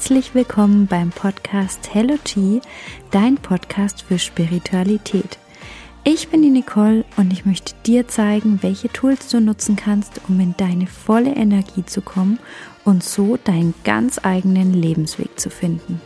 herzlich willkommen beim Podcast Hello G, dein Podcast für Spiritualität. Ich bin die Nicole und ich möchte dir zeigen, welche Tools du nutzen kannst, um in deine volle Energie zu kommen und so deinen ganz eigenen Lebensweg zu finden.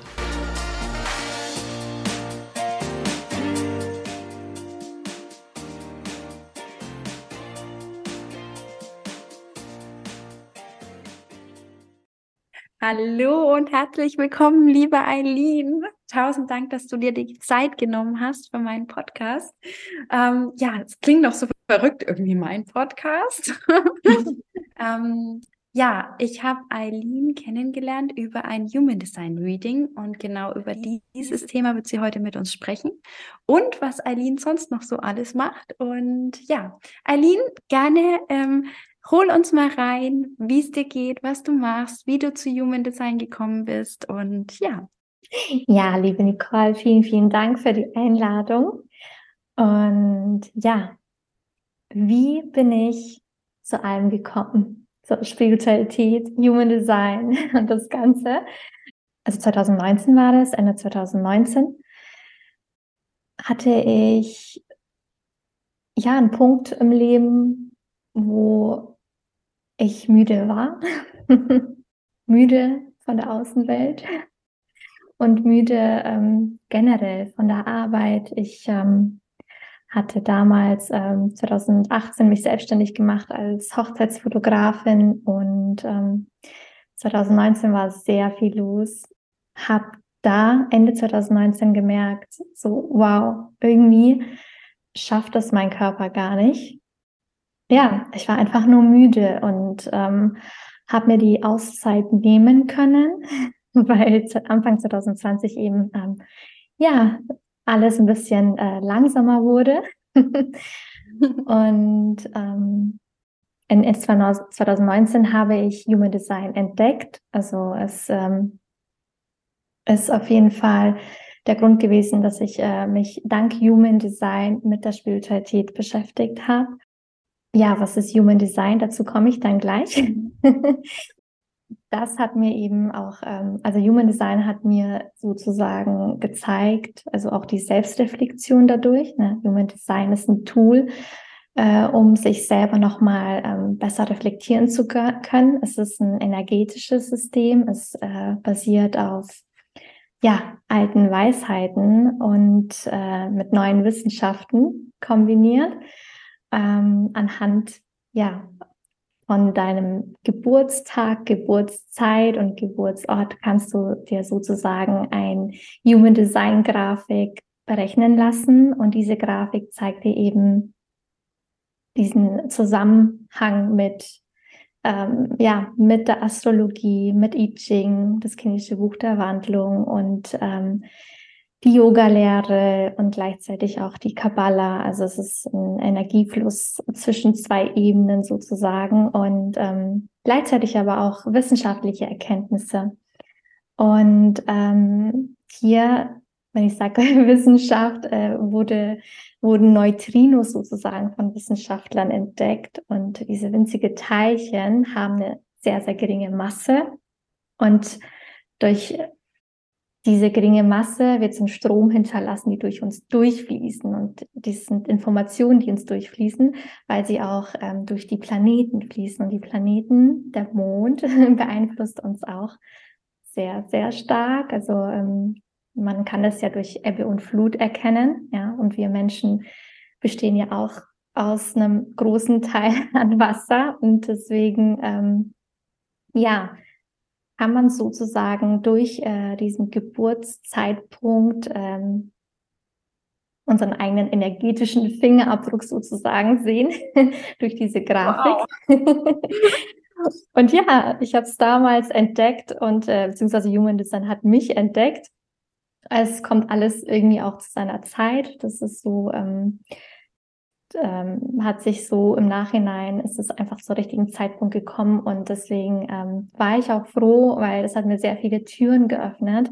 Hallo und herzlich willkommen, liebe Eileen. Tausend Dank, dass du dir die Zeit genommen hast für meinen Podcast. Ähm, ja, es klingt doch so verrückt irgendwie mein Podcast. ähm, ja, ich habe Eileen kennengelernt über ein Human Design Reading und genau über dieses Thema wird sie heute mit uns sprechen und was Eileen sonst noch so alles macht. Und ja, Eileen, gerne ähm, hol uns mal rein, wie es dir geht, was du machst, wie du zu Human Design gekommen bist und ja. Ja, liebe Nicole, vielen, vielen Dank für die Einladung. Und ja, wie bin ich zu allem gekommen? So Spiritualität, Human Design und das Ganze. Also 2019 war das, Ende 2019 hatte ich ja einen Punkt im Leben, wo ich müde war, müde von der Außenwelt und müde ähm, generell von der Arbeit. Ich ähm, hatte damals ähm, 2018 mich selbstständig gemacht als Hochzeitsfotografin und 2019 ähm, war sehr viel los. Hab da Ende 2019 gemerkt, so wow, irgendwie schafft das mein Körper gar nicht ja, ich war einfach nur müde und ähm, habe mir die Auszeit nehmen können, weil Anfang 2020 eben ähm, ja alles ein bisschen äh, langsamer wurde. und ähm, in, in 2019 habe ich Human Design entdeckt. Also es ähm, ist auf jeden Fall der Grund gewesen, dass ich äh, mich dank Human Design mit der Spiritualität beschäftigt habe ja, was ist Human Design? Dazu komme ich dann gleich. das hat mir eben auch, ähm, also Human Design hat mir sozusagen gezeigt, also auch die Selbstreflexion dadurch. Ne? Human Design ist ein Tool, äh, um sich selber nochmal ähm, besser reflektieren zu können. Es ist ein energetisches System, es äh, basiert auf ja, alten Weisheiten und äh, mit neuen Wissenschaften kombiniert ähm, anhand ja von deinem Geburtstag, Geburtszeit und Geburtsort kannst du dir sozusagen ein Human Design Grafik berechnen lassen. Und diese Grafik zeigt dir eben diesen Zusammenhang mit ähm, ja mit der Astrologie, mit I Ching, das kindische Buch der Wandlung und ähm, die Yoga-Lehre und gleichzeitig auch die Kabbalah. Also es ist ein Energiefluss zwischen zwei Ebenen sozusagen und ähm, gleichzeitig aber auch wissenschaftliche Erkenntnisse. Und ähm, hier, wenn ich sage Wissenschaft, äh, wurde, wurden Neutrinos sozusagen von Wissenschaftlern entdeckt und diese winzige Teilchen haben eine sehr, sehr geringe Masse und durch diese geringe Masse wird zum Strom hinterlassen, die durch uns durchfließen. Und dies sind Informationen, die uns durchfließen, weil sie auch ähm, durch die Planeten fließen. Und die Planeten, der Mond, beeinflusst uns auch sehr, sehr stark. Also ähm, man kann das ja durch Ebbe und Flut erkennen. Ja, und wir Menschen bestehen ja auch aus einem großen Teil an Wasser. Und deswegen, ähm, ja, kann man sozusagen durch äh, diesen Geburtszeitpunkt ähm, unseren eigenen energetischen Fingerabdruck sozusagen sehen durch diese Grafik. Wow. und ja, ich habe es damals entdeckt und äh, beziehungsweise Human Design hat mich entdeckt. Es kommt alles irgendwie auch zu seiner Zeit. Das ist so ähm, ähm, hat sich so im Nachhinein, ist es einfach zur richtigen Zeitpunkt gekommen und deswegen ähm, war ich auch froh, weil es hat mir sehr viele Türen geöffnet.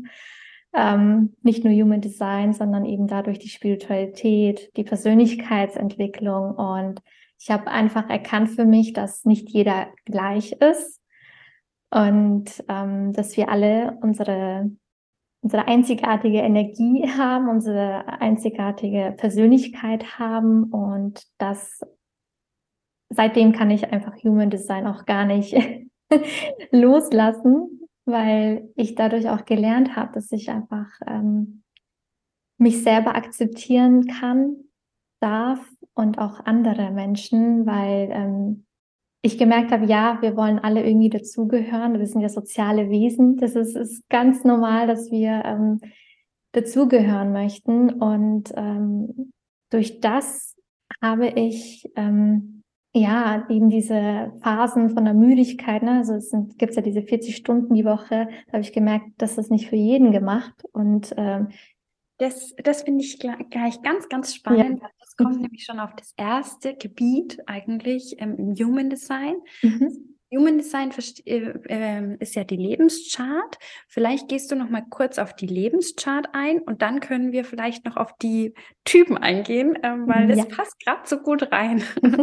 Ähm, nicht nur Human Design, sondern eben dadurch die Spiritualität, die Persönlichkeitsentwicklung und ich habe einfach erkannt für mich, dass nicht jeder gleich ist Und ähm, dass wir alle unsere, unsere einzigartige Energie haben, unsere einzigartige Persönlichkeit haben. Und das seitdem kann ich einfach Human Design auch gar nicht loslassen, weil ich dadurch auch gelernt habe, dass ich einfach ähm, mich selber akzeptieren kann, darf und auch andere Menschen, weil ähm, ich gemerkt habe, ja, wir wollen alle irgendwie dazugehören. Wir sind ja soziale Wesen. Das ist, ist ganz normal, dass wir ähm, dazugehören möchten. Und ähm, durch das habe ich ähm, ja, eben diese Phasen von der Müdigkeit, ne? also es gibt's ja diese 40 Stunden die Woche, da habe ich gemerkt, dass das nicht für jeden gemacht und ähm, das, das finde ich gleich ganz, ganz spannend. Ja. Das kommt mhm. nämlich schon auf das erste Gebiet eigentlich ähm, im Human Design. Mhm. Human Design äh, äh, ist ja die Lebenschart. Vielleicht gehst du noch mal kurz auf die Lebenschart ein und dann können wir vielleicht noch auf die Typen eingehen, äh, weil das ja. passt gerade so gut rein.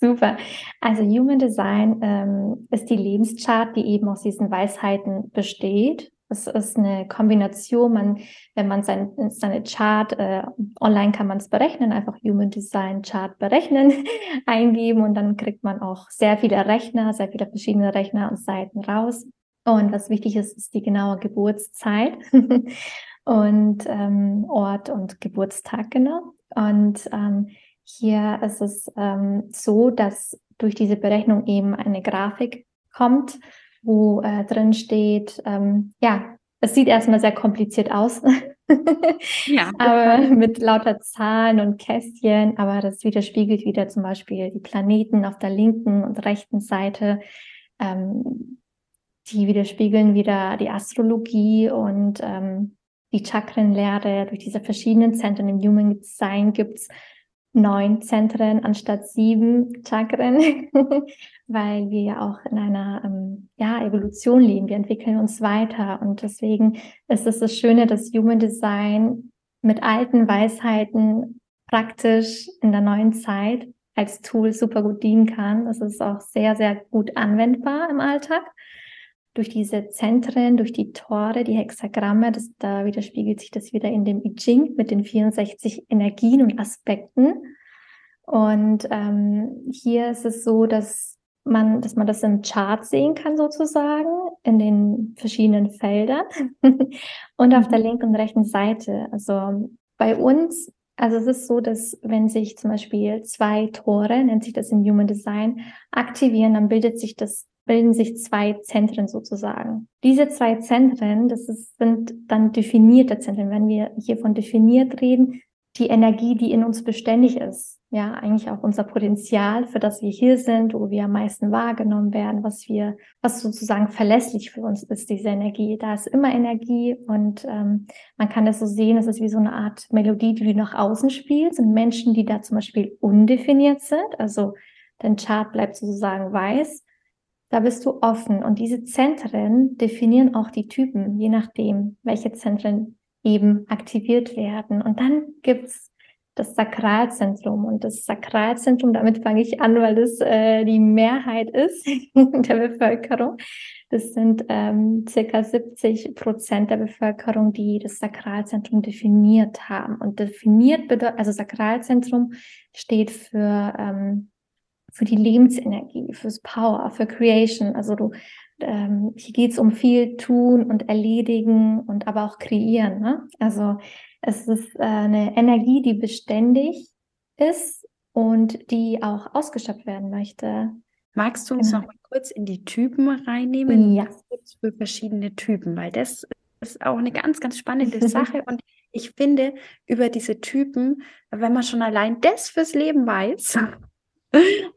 Super. Also Human Design ähm, ist die Lebenschart, die eben aus diesen Weisheiten besteht. Es ist eine Kombination, man, wenn man sein, seine Chart, äh, online kann man es berechnen, einfach Human Design Chart berechnen, eingeben und dann kriegt man auch sehr viele Rechner, sehr viele verschiedene Rechner und Seiten raus. Und was wichtig ist, ist die genaue Geburtszeit und ähm, Ort und Geburtstag genau. Und ähm, hier ist es ähm, so, dass durch diese Berechnung eben eine Grafik kommt, wo äh, drin steht, ähm, ja, es sieht erstmal sehr kompliziert aus. ja. aber mit lauter Zahlen und Kästchen, aber das widerspiegelt wieder zum Beispiel die Planeten auf der linken und rechten Seite. Ähm, die widerspiegeln wieder die Astrologie und ähm, die Chakrenlehre. Durch diese verschiedenen Zentren im Human Design gibt's neun Zentren anstatt sieben Chakren, weil wir ja auch in einer ähm, ja, Evolution leben. Wir entwickeln uns weiter und deswegen ist es das Schöne, dass Human Design mit alten Weisheiten praktisch in der neuen Zeit als Tool super gut dienen kann. Das ist auch sehr, sehr gut anwendbar im Alltag durch diese Zentren, durch die Tore, die Hexagramme, das, da widerspiegelt sich das wieder in dem I Ching mit den 64 Energien und Aspekten. Und ähm, hier ist es so, dass man, dass man das im Chart sehen kann sozusagen in den verschiedenen Feldern und auf der mhm. linken und rechten Seite. Also bei uns, also es ist so, dass wenn sich zum Beispiel zwei Tore, nennt sich das im Human Design, aktivieren, dann bildet sich das bilden sich zwei Zentren sozusagen. Diese zwei Zentren, das ist, sind dann definierte Zentren. Wenn wir hier von definiert reden, die Energie, die in uns beständig ist. Ja, eigentlich auch unser Potenzial, für das wir hier sind, wo wir am meisten wahrgenommen werden, was wir, was sozusagen verlässlich für uns ist, diese Energie. Da ist immer Energie und ähm, man kann das so sehen, es ist wie so eine Art Melodie, die du nach außen spielst. Und Menschen, die da zum Beispiel undefiniert sind, also dein Chart bleibt sozusagen weiß, da bist du offen. Und diese Zentren definieren auch die Typen, je nachdem, welche Zentren eben aktiviert werden. Und dann gibt's das Sakralzentrum. Und das Sakralzentrum, damit fange ich an, weil das äh, die Mehrheit ist der Bevölkerung. Das sind ähm, circa 70 Prozent der Bevölkerung, die das Sakralzentrum definiert haben. Und definiert bedeutet, also Sakralzentrum steht für ähm, für die Lebensenergie, fürs Power, für Creation. Also du, ähm, hier geht's um viel tun und erledigen und aber auch kreieren. Ne? Also es ist äh, eine Energie, die beständig ist und die auch ausgeschöpft werden möchte. Magst du uns genau. noch mal kurz in die Typen reinnehmen? Ja. Was gibt es für verschiedene Typen? Weil das ist auch eine ganz, ganz spannende Sache. Und ich finde, über diese Typen, wenn man schon allein das fürs Leben weiß,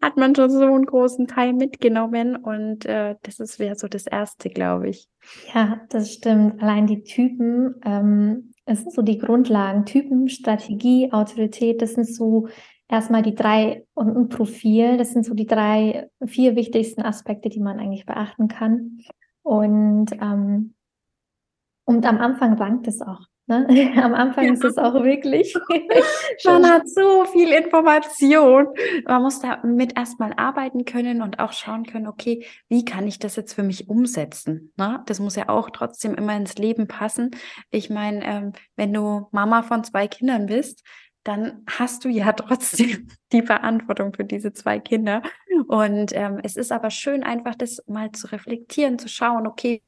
hat man schon so einen großen Teil mitgenommen und äh, das ist wäre so das erste, glaube ich. Ja, das stimmt. Allein die Typen, ähm, es sind so die Grundlagen, Typen, Strategie, Autorität, das sind so erstmal die drei und ein Profil, das sind so die drei, vier wichtigsten Aspekte, die man eigentlich beachten kann. Und ähm, und am Anfang rankt es auch Ne? Am Anfang ja. ist es auch wirklich. Man hat so viel Information. Man muss damit erstmal arbeiten können und auch schauen können, okay, wie kann ich das jetzt für mich umsetzen? Ne? Das muss ja auch trotzdem immer ins Leben passen. Ich meine, ähm, wenn du Mama von zwei Kindern bist, dann hast du ja trotzdem die Verantwortung für diese zwei Kinder. Und ähm, es ist aber schön, einfach das mal zu reflektieren, zu schauen, okay,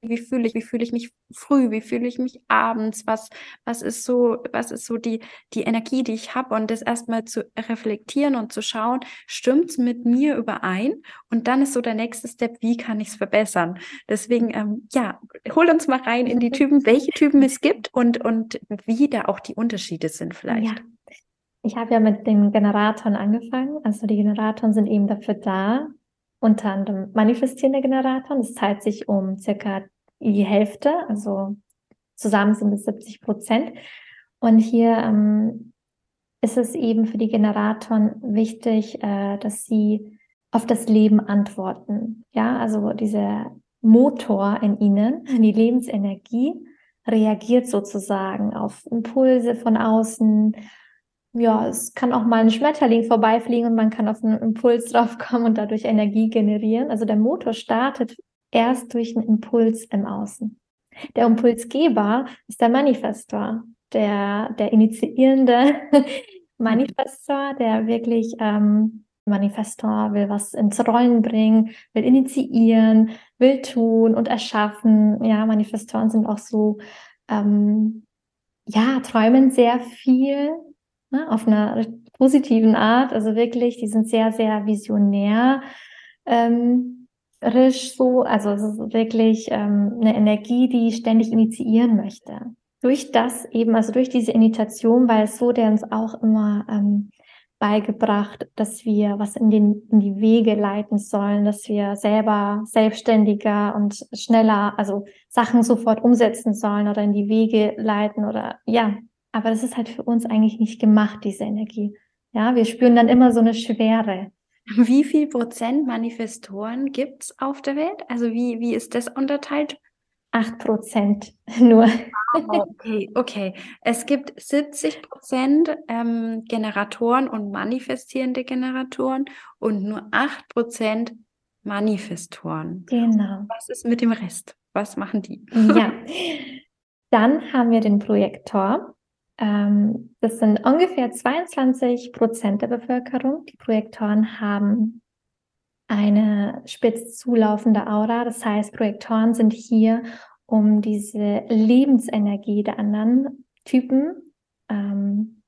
wie fühle ich, wie fühle ich mich früh, wie fühle ich mich abends, was, was ist so, was ist so die, die Energie, die ich habe und das erstmal zu reflektieren und zu schauen, stimmt's mit mir überein? Und dann ist so der nächste Step, wie kann ich es verbessern? Deswegen, ähm, ja, hol uns mal rein in die Typen, welche Typen es gibt und, und wie da auch die Unterschiede sind vielleicht. Ja. Ich habe ja mit den Generatoren angefangen. Also die Generatoren sind eben dafür da, unter anderem manifestierende Generatoren. Das teilt sich um circa die Hälfte, also zusammen sind es 70 Prozent. Und hier ähm, ist es eben für die Generatoren wichtig, äh, dass sie auf das Leben antworten. Ja, also dieser Motor in ihnen, die Lebensenergie, reagiert sozusagen auf Impulse von außen, ja, es kann auch mal ein Schmetterling vorbeifliegen und man kann auf einen Impuls draufkommen und dadurch Energie generieren. Also der Motor startet erst durch einen Impuls im Außen. Der Impulsgeber ist der Manifestor, der, der initiierende Manifestor, der wirklich ähm, Manifestor will was ins Rollen bringen, will initiieren, will tun und erschaffen. Ja, Manifestoren sind auch so, ähm, ja, träumen sehr viel, ne, auf einer positiven Art. Also wirklich, die sind sehr, sehr visionär. Ähm, so, also es ist wirklich ähm, eine Energie, die ständig initiieren möchte. Durch das eben, also durch diese Initiation, weil es so der uns auch immer ähm, beigebracht, dass wir was in, den, in die Wege leiten sollen, dass wir selber selbstständiger und schneller, also Sachen sofort umsetzen sollen oder in die Wege leiten oder ja, aber das ist halt für uns eigentlich nicht gemacht, diese Energie. Ja, wir spüren dann immer so eine Schwere. Wie viel Prozent Manifestoren gibt es auf der Welt? Also wie, wie ist das unterteilt? Acht Prozent nur. Oh, okay, okay. Es gibt 70 Prozent ähm, Generatoren und manifestierende Generatoren und nur acht Prozent Manifestoren. Genau. Was ist mit dem Rest? Was machen die? Ja. Dann haben wir den Projektor. Ähm, das sind ungefähr 22 Prozent der Bevölkerung. Die Projektoren haben eine spitz zulaufende Aura. Das heißt, Projektoren sind hier, um diese Lebensenergie der anderen Typen, ähm,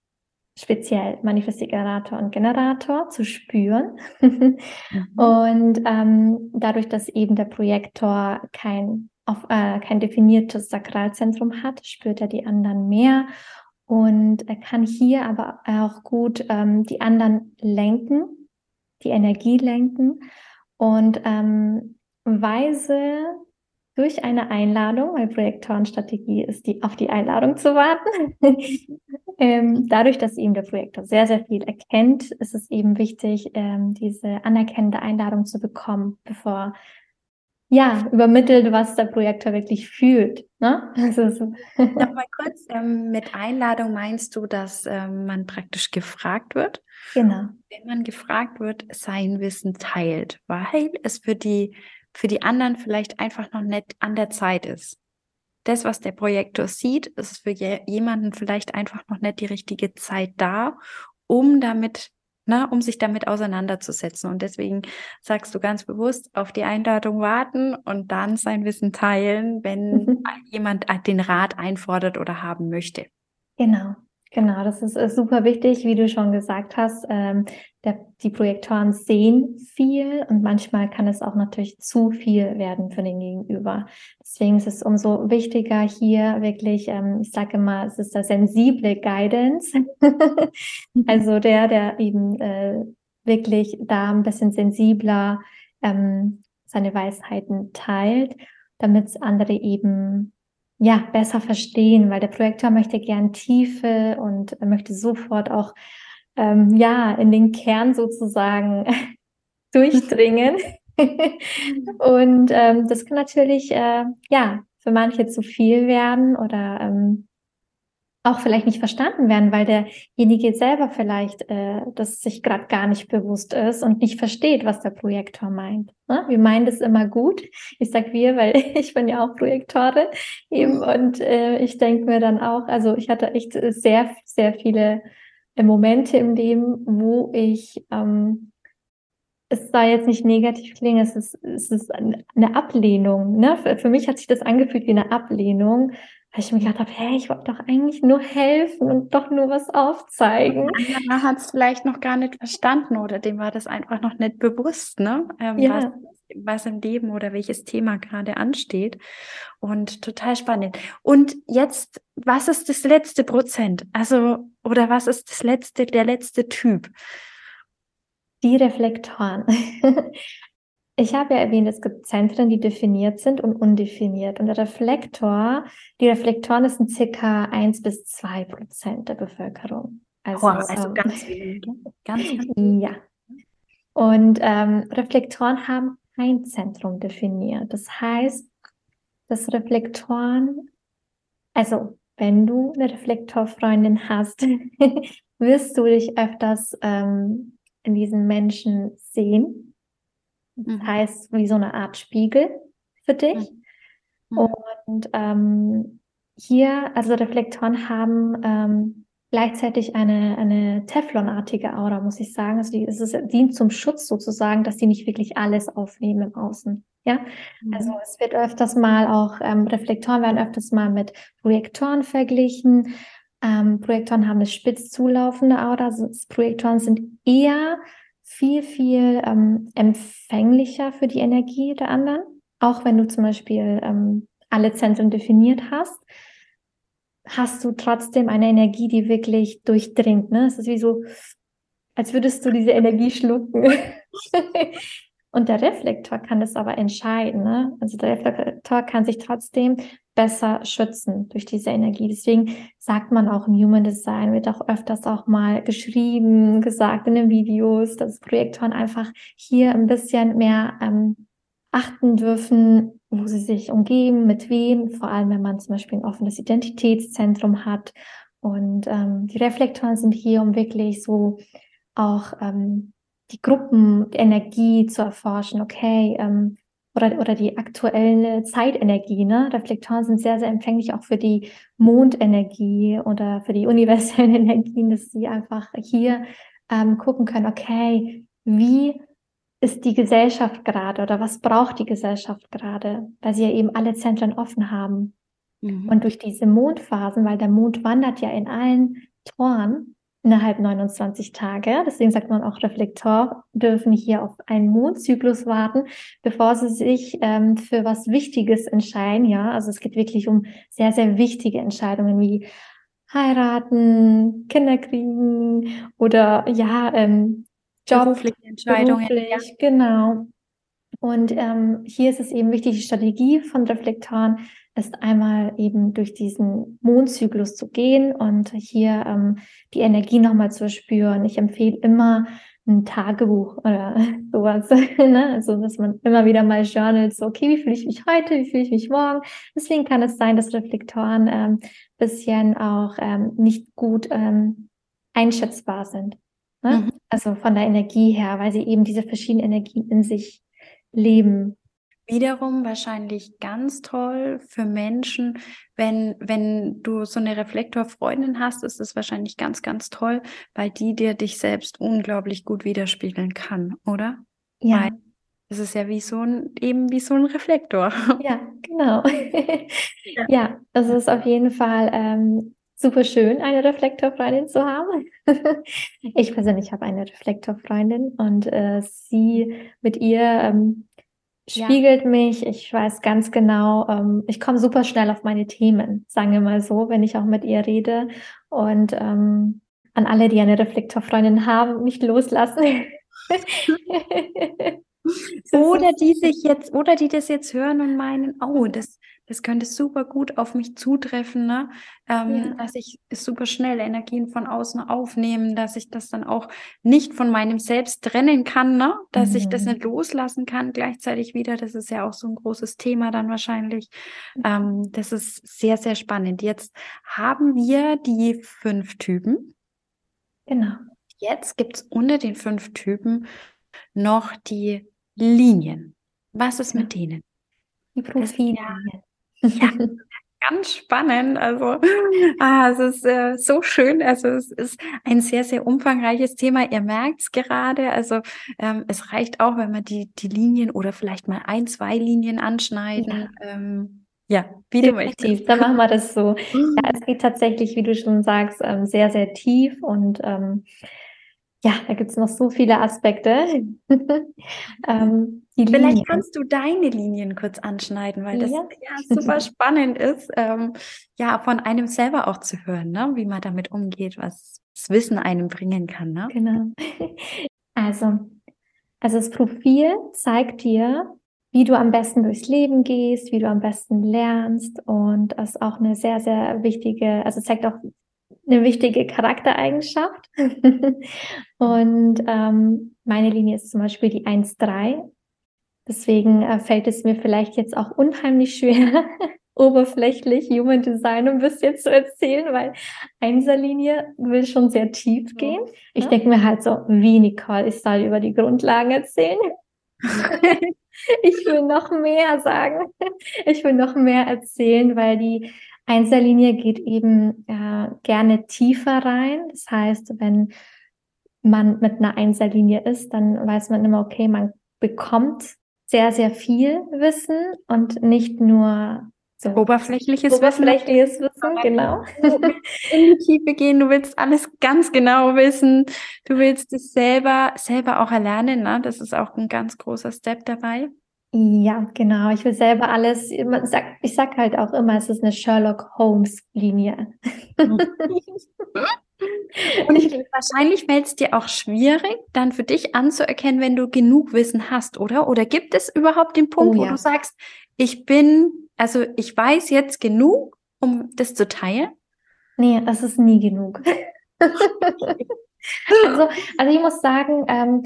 speziell Manifestgenerator und Generator, zu spüren. mhm. Und ähm, dadurch, dass eben der Projektor kein, auf, äh, kein definiertes Sakralzentrum hat, spürt er die anderen mehr und kann hier aber auch gut ähm, die anderen lenken, die Energie lenken und ähm, weise durch eine Einladung, weil Projektorenstrategie ist, die auf die Einladung zu warten. ähm, dadurch, dass eben der Projektor sehr, sehr viel erkennt, ist es eben wichtig, ähm, diese anerkennende Einladung zu bekommen, bevor ja, übermittelt, was der Projektor wirklich fühlt. Ne? Also so. Nochmal kurz, ähm, mit Einladung meinst du, dass ähm, man praktisch gefragt wird? Genau. Wenn man gefragt wird, sein Wissen teilt, weil es für die, für die anderen vielleicht einfach noch nicht an der Zeit ist. Das, was der Projektor sieht, ist für je jemanden vielleicht einfach noch nicht die richtige Zeit da, um damit ne, um sich damit auseinanderzusetzen. Und deswegen sagst du ganz bewusst, auf die Einladung warten und dann sein Wissen teilen, wenn jemand den Rat einfordert oder haben möchte. Genau. Genau, das ist, super wichtig, wie du schon gesagt hast. Ähm, der, die Projektoren sehen viel und manchmal kann es auch natürlich zu viel werden für den Gegenüber. Deswegen ist es umso wichtiger hier wirklich, ähm, ich sage immer, es ist der sensible Guidance. also der, der eben äh, wirklich da ein bisschen sensibler ähm, seine Weisheiten teilt, damit andere eben ja, besser verstehen, weil der Projektor möchte gern Tiefe und möchte sofort auch, ähm, ja, in den Kern sozusagen durchdringen. und ähm, das kann natürlich, äh, ja, für manche zu viel werden oder ähm, auch vielleicht nicht verstanden werden, weil derjenige selber vielleicht äh, das sich gerade gar nicht bewusst ist und nicht versteht, was der Projektor meint. Ne? Wir meinen das immer gut. Ich sag wir, weil ich bin ja auch Projektore eben mhm. und äh, ich denke mir dann auch, also ich hatte echt sehr, sehr viele äh, Momente im Leben, wo ich ähm, es soll jetzt nicht negativ klingen, es ist, es ist eine Ablehnung. Ne? Für, für mich hat sich das angefühlt wie eine Ablehnung, weil ich mir gedacht habe, hey, ich wollte doch eigentlich nur helfen und doch nur was aufzeigen. Man hat es vielleicht noch gar nicht verstanden oder dem war das einfach noch nicht bewusst, ne? Ähm, ja. was, was im Leben oder welches Thema gerade ansteht. Und total spannend. Und jetzt, was ist das letzte Prozent? Also, oder was ist das letzte, der letzte Typ? Die Reflektoren. Ich habe ja erwähnt, es gibt Zentren, die definiert sind und undefiniert. Und der Reflektor, die Reflektoren sind circa eins bis zwei Prozent der Bevölkerung. Also, oh, also ähm, ganz wenig. Ganz, ganz Ja. Und ähm, Reflektoren haben ein Zentrum definiert. Das heißt, dass Reflektoren, also wenn du eine Reflektorfreundin hast, wirst du dich öfters ähm, in diesen Menschen sehen das mhm. heißt, wie so eine Art Spiegel für dich. Mhm. Und ähm, hier, also Reflektoren haben ähm, gleichzeitig eine, eine Teflonartige Aura, muss ich sagen. Also die, es ist, dient zum Schutz sozusagen, dass sie nicht wirklich alles aufnehmen im Außen. Ja, mhm. also es wird öfters mal auch, ähm, Reflektoren werden öfters mal mit Projektoren verglichen. Ähm, Projektoren haben eine spitz zulaufende Aura. Also Projektoren sind eher viel, viel ähm, empfänglicher für die Energie der anderen. Auch wenn du zum Beispiel ähm, alle Zentren definiert hast, hast du trotzdem eine Energie, die wirklich durchdringt. Ne? Es ist wie so, als würdest du diese Energie schlucken. Und der Reflektor kann das aber entscheiden. Ne? Also der Reflektor kann sich trotzdem besser schützen durch diese Energie. Deswegen sagt man auch im Human Design, wird auch öfters auch mal geschrieben, gesagt in den Videos, dass Projektoren einfach hier ein bisschen mehr ähm, achten dürfen, wo sie sich umgeben, mit wem, vor allem wenn man zum Beispiel ein offenes Identitätszentrum hat. Und ähm, die Reflektoren sind hier, um wirklich so auch ähm, die Gruppenenergie zu erforschen. Okay, ähm, oder, oder die aktuelle Zeitenergie. Ne? Reflektoren sind sehr, sehr empfänglich auch für die Mondenergie oder für die universellen Energien, dass sie einfach hier ähm, gucken können, okay, wie ist die Gesellschaft gerade oder was braucht die Gesellschaft gerade, weil sie ja eben alle Zentren offen haben. Mhm. Und durch diese Mondphasen, weil der Mond wandert ja in allen Toren, innerhalb 29 Tage. Deswegen sagt man auch Reflektor dürfen hier auf einen Mondzyklus warten, bevor sie sich ähm, für was Wichtiges entscheiden. Ja, also es geht wirklich um sehr, sehr wichtige Entscheidungen wie heiraten, Kinder kriegen oder ja, ähm, Job, berufliche Entscheidungen. Beruflich, ja. Genau. Und ähm, hier ist es eben wichtig, die Strategie von Reflektoren ist einmal eben durch diesen Mondzyklus zu gehen und hier ähm, die Energie nochmal zu spüren. Ich empfehle immer ein Tagebuch oder sowas, ne? also dass man immer wieder mal journalt, so okay, wie fühle ich mich heute, wie fühle ich mich morgen. Deswegen kann es sein, dass Reflektoren ähm, bisschen auch ähm, nicht gut ähm, einschätzbar sind. Ne? Mhm. Also von der Energie her, weil sie eben diese verschiedenen Energien in sich leben. Wiederum wahrscheinlich ganz toll für Menschen, wenn, wenn du so eine Reflektorfreundin hast, ist es wahrscheinlich ganz, ganz toll, weil die dir dich selbst unglaublich gut widerspiegeln kann, oder? Ja. Weil es ist ja wie so ein, eben wie so ein Reflektor. Ja, genau. ja. ja, das ist auf jeden Fall ähm, super schön, eine Reflektorfreundin zu haben. ich persönlich habe eine Reflektorfreundin und äh, sie mit ihr ähm, spiegelt ja. mich. Ich weiß ganz genau, ähm, ich komme super schnell auf meine Themen, sagen wir mal so, wenn ich auch mit ihr rede. Und ähm, an alle, die eine Reflektorfreundin haben, nicht loslassen. oder die sich jetzt, oder die das jetzt hören und meinen, oh, das, das könnte super gut auf mich zutreffen, ne? Ähm, Ja. dass ich super schnell Energien von außen aufnehme, dass ich das dann auch nicht von meinem Selbst trennen kann, ne? Dass ich das Mhm. nicht loslassen kann gleichzeitig wieder. Das ist ja auch so ein großes Thema dann wahrscheinlich. Ähm, das ist sehr, sehr spannend. Jetzt haben wir die fünf Typen. Genau. Jetzt gibt es unter den fünf Typen noch die Linien. Was ist mit denen? Die Profillinien. Ja. Ganz spannend. Also, ah, es ist äh, so schön. Also, es ist ein sehr, sehr umfangreiches Thema. Ihr merkt es gerade. Also, ähm, es reicht auch, wenn wir die, die Linien oder vielleicht mal ein, zwei Linien anschneiden. Ähm, ja, wie du möchtest. dann machen wir das so. Ja, es geht tatsächlich, wie du schon sagst, ähm, sehr, sehr tief und ähm, ja, da gibt es noch so viele Aspekte. ähm, Vielleicht Linien. kannst du deine Linien kurz anschneiden, weil das Ja. ja super spannend ist, ähm, ja, von einem selber auch zu hören, ne? wie man damit umgeht, was das Wissen einem bringen kann. Ne? Genau. Also, also das Profil zeigt dir, wie du am besten durchs Leben gehst, wie du am besten lernst und das ist auch eine sehr, sehr wichtige, also zeigt auch eine wichtige Charaktereigenschaft. und ähm, meine Linie ist zum Beispiel die 1-3. Deswegen äh, fällt es mir vielleicht jetzt auch unheimlich schwer, oberflächlich Human Design ein bisschen zu erzählen, weil Einserlinie will schon sehr tief gehen. Ich Ja. denke mir halt so, wie Nicole, ich soll über die Grundlagen erzählen. Ich will noch mehr sagen. Ich will noch mehr erzählen, weil die Einserlinie geht eben äh, gerne tiefer rein. Das heißt, wenn man mit einer Einserlinie ist, dann weiß man immer, okay, man bekommt sehr, sehr viel Wissen und nicht nur so Oberflächliches Wissen. oberflächliches Wissen, genau. in die Tiefe gehen, du willst alles ganz genau wissen, du willst es selber, selber auch erlernen, ne? Das ist auch ein ganz großer Step dabei. Ja, genau. Ich will selber alles, sagt, ich sag halt auch immer, es ist eine Sherlock Holmes Linie. Und ich, wahrscheinlich fällt es dir auch schwierig, dann für dich anzuerkennen, wenn du genug Wissen hast, oder? Oder gibt es überhaupt den Punkt, Oh wo ja. du sagst, ich bin, also ich weiß jetzt genug, um das zu teilen? Nee, es ist nie genug. Also, also ich muss sagen, ähm,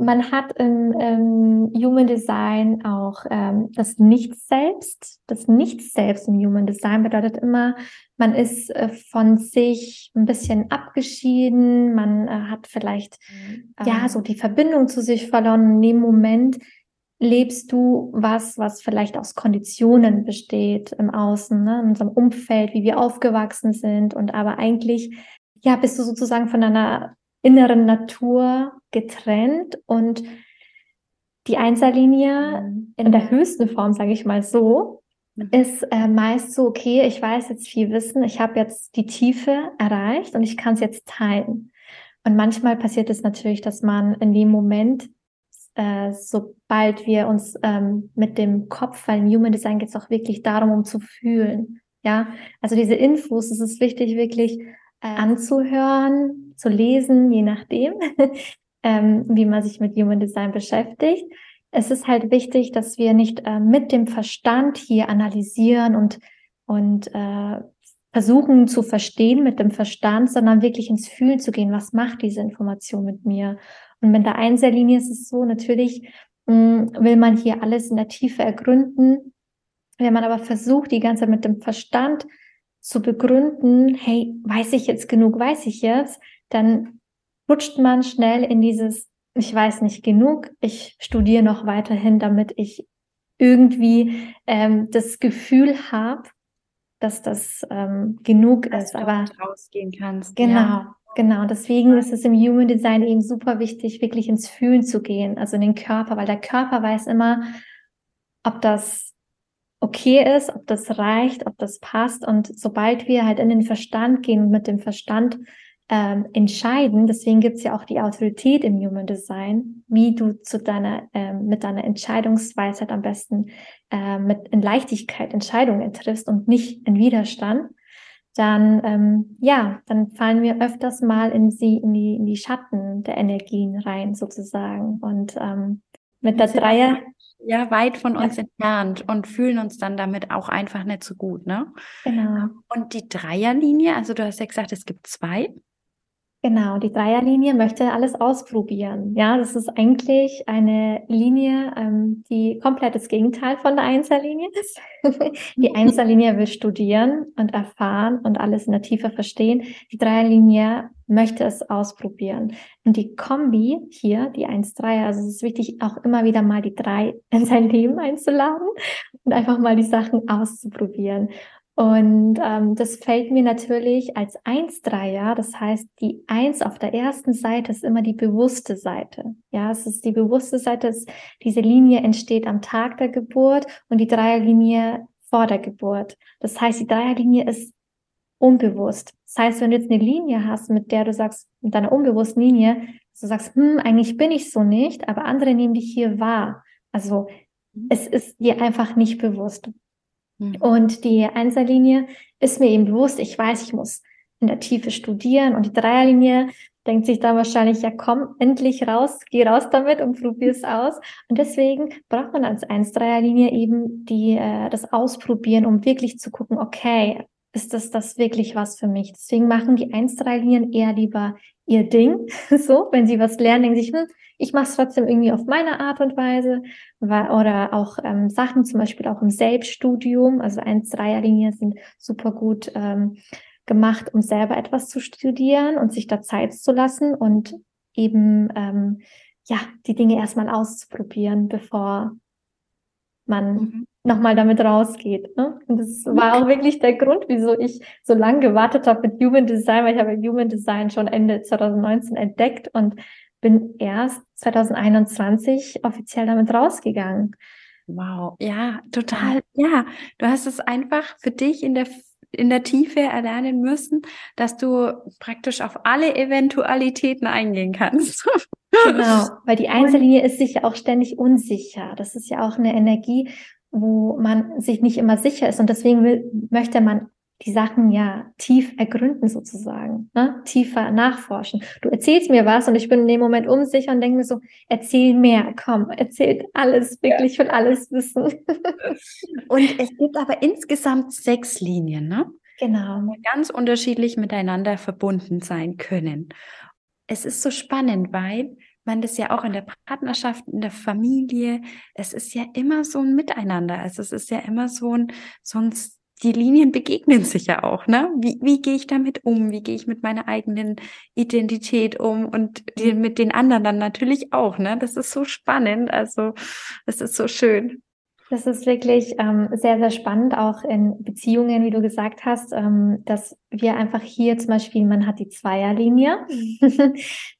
man hat im, im Human Design auch ähm, das Nicht-Selbst. Das Nicht-Selbst im Human Design bedeutet immer, man ist äh, von sich ein bisschen abgeschieden, man äh, hat vielleicht ja so die Verbindung zu sich verloren. In dem Moment lebst du was, was vielleicht aus Konditionen besteht im Außen, ne, in unserem Umfeld, wie wir aufgewachsen sind und aber eigentlich ja, bist du sozusagen von deiner inneren Natur getrennt und die Einserlinie in der höchsten Form, sage ich mal so, Mhm. ist äh, meist so, okay, ich weiß jetzt viel Wissen, ich habe jetzt die Tiefe erreicht und ich kann es jetzt teilen. Und manchmal passiert es natürlich, dass man in dem Moment, äh, sobald wir uns ähm, mit dem Kopf, weil im Human Design geht es auch wirklich darum, um zu fühlen. Ja, also diese Infos, es ist wichtig, wirklich anzuhören, zu lesen, je nachdem, ähm, wie man sich mit Human Design beschäftigt. Es ist halt wichtig, dass wir nicht äh, mit dem Verstand hier analysieren und, und äh, versuchen zu verstehen mit dem Verstand, sondern wirklich ins Fühlen zu gehen. Was macht diese Information mit mir? Und mit der Einserlinie ist es so, natürlich mh, will man hier alles in der Tiefe ergründen. Wenn man aber versucht, die ganze Zeit mit dem Verstand zu begründen, hey, weiß ich jetzt genug, weiß ich jetzt, dann rutscht man schnell in dieses, ich weiß nicht genug, ich studiere noch weiterhin, damit ich irgendwie ähm, das Gefühl habe, dass das ähm, genug Dass ist. du Aber rausgehen kannst. Genau, Ja. genau. Deswegen ist es im Human Design eben super wichtig, wirklich ins Fühlen zu gehen, also in den Körper, weil der Körper weiß immer, ob das okay ist, ob das reicht, ob das passt. Und sobald wir halt in den Verstand gehen und mit dem Verstand ähm, entscheiden, deswegen gibt es ja auch die Autorität im Human Design, wie du zu deiner, ähm, mit deiner Entscheidungsweisheit am besten äh, mit in Leichtigkeit Entscheidungen triffst und nicht in Widerstand dann ähm, ja, dann fallen wir öfters mal in sie in die in die Schatten der Energien rein sozusagen und ähm, Mit der Dreier. Ja, weit von uns ja. entfernt und fühlen uns dann damit auch einfach nicht so gut, ne? Genau. Und die Dreierlinie, also du hast ja gesagt, es gibt zwei. Genau, die Dreierlinie möchte alles ausprobieren. Ja, das ist eigentlich eine Linie, ähm, die komplett das Gegenteil von der Einserlinie ist. die Einserlinie will studieren und erfahren und alles in der Tiefe verstehen. Die Dreierlinie möchte es ausprobieren. Und die Kombi hier, die 1-3, also es ist wichtig, auch immer wieder mal die drei in sein Leben einzuladen und einfach mal die Sachen auszuprobieren. Und ähm, das fällt mir natürlich als 1-3er, das heißt, die 1 auf der ersten Seite ist immer die bewusste Seite. Ja, es ist die bewusste Seite, ist, diese Linie entsteht am Tag der Geburt und die Dreierlinie vor der Geburt. Das heißt, die Dreierlinie ist unbewusst. Das heißt, wenn du jetzt eine Linie hast, mit der du sagst, mit deiner unbewussten Linie, du sagst, hm, eigentlich bin ich so nicht, aber andere nehmen dich hier wahr. Also mhm. es ist dir einfach nicht bewusst. Mhm. Und die Einserlinie ist mir eben bewusst, ich weiß, ich muss in der Tiefe studieren und die Dreierlinie denkt sich dann wahrscheinlich, ja komm, endlich raus, geh raus damit und probier es aus. Und deswegen braucht man als 1-3er-Linie eben die, äh, das Ausprobieren, um wirklich zu gucken, okay, ist das das wirklich was für mich? Deswegen machen die 1-3-Linien eher lieber ihr Ding. so, wenn sie was lernen, denken sie sich, hm, ich mache es trotzdem irgendwie auf meine Art und Weise. Oder auch ähm, Sachen, zum Beispiel auch im Selbststudium. Also 1-3er-Linien sind super gut ähm, gemacht, um selber etwas zu studieren und sich da Zeit zu lassen und eben ähm, ja die Dinge erstmal auszuprobieren, bevor man mhm nochmal damit rausgeht. Ne? Und das war auch wirklich der Grund, wieso ich so lange gewartet habe mit Human Design, weil ich habe Human Design schon Ende 2019 entdeckt und bin erst 2021 offiziell damit rausgegangen. Wow, ja, total. Ja, du hast es einfach für dich in der in der Tiefe erlernen müssen, dass du praktisch auf alle Eventualitäten eingehen kannst. Genau, weil die Einzellinie ist sich ja auch ständig unsicher. Das ist ja auch eine Energie, wo man sich nicht immer sicher ist. Und deswegen will, möchte man die Sachen ja tief ergründen sozusagen, ne? tiefer nachforschen. Du erzählst mir was und ich bin in dem Moment unsicher und denke mir so, erzähl mehr, komm, erzähl alles, wirklich, ja. will alles wissen. und es gibt aber insgesamt sechs Linien, ne? Genau. Die ganz unterschiedlich miteinander verbunden sein können. Es ist so spannend, weil man das ja auch in der Partnerschaft, in der Familie, es ist ja immer so ein Miteinander. Also es ist ja immer so ein, sonst die Linien begegnen sich ja auch, ne? Wie, wie gehe ich damit um? Wie gehe ich mit meiner eigenen Identität um und die, mit den anderen dann natürlich auch, ne? Das ist so spannend. Also, das ist so schön. Das ist wirklich ähm, sehr, sehr spannend, auch in Beziehungen, wie du gesagt hast, ähm, dass wir einfach hier zum Beispiel, man hat die Zweierlinie,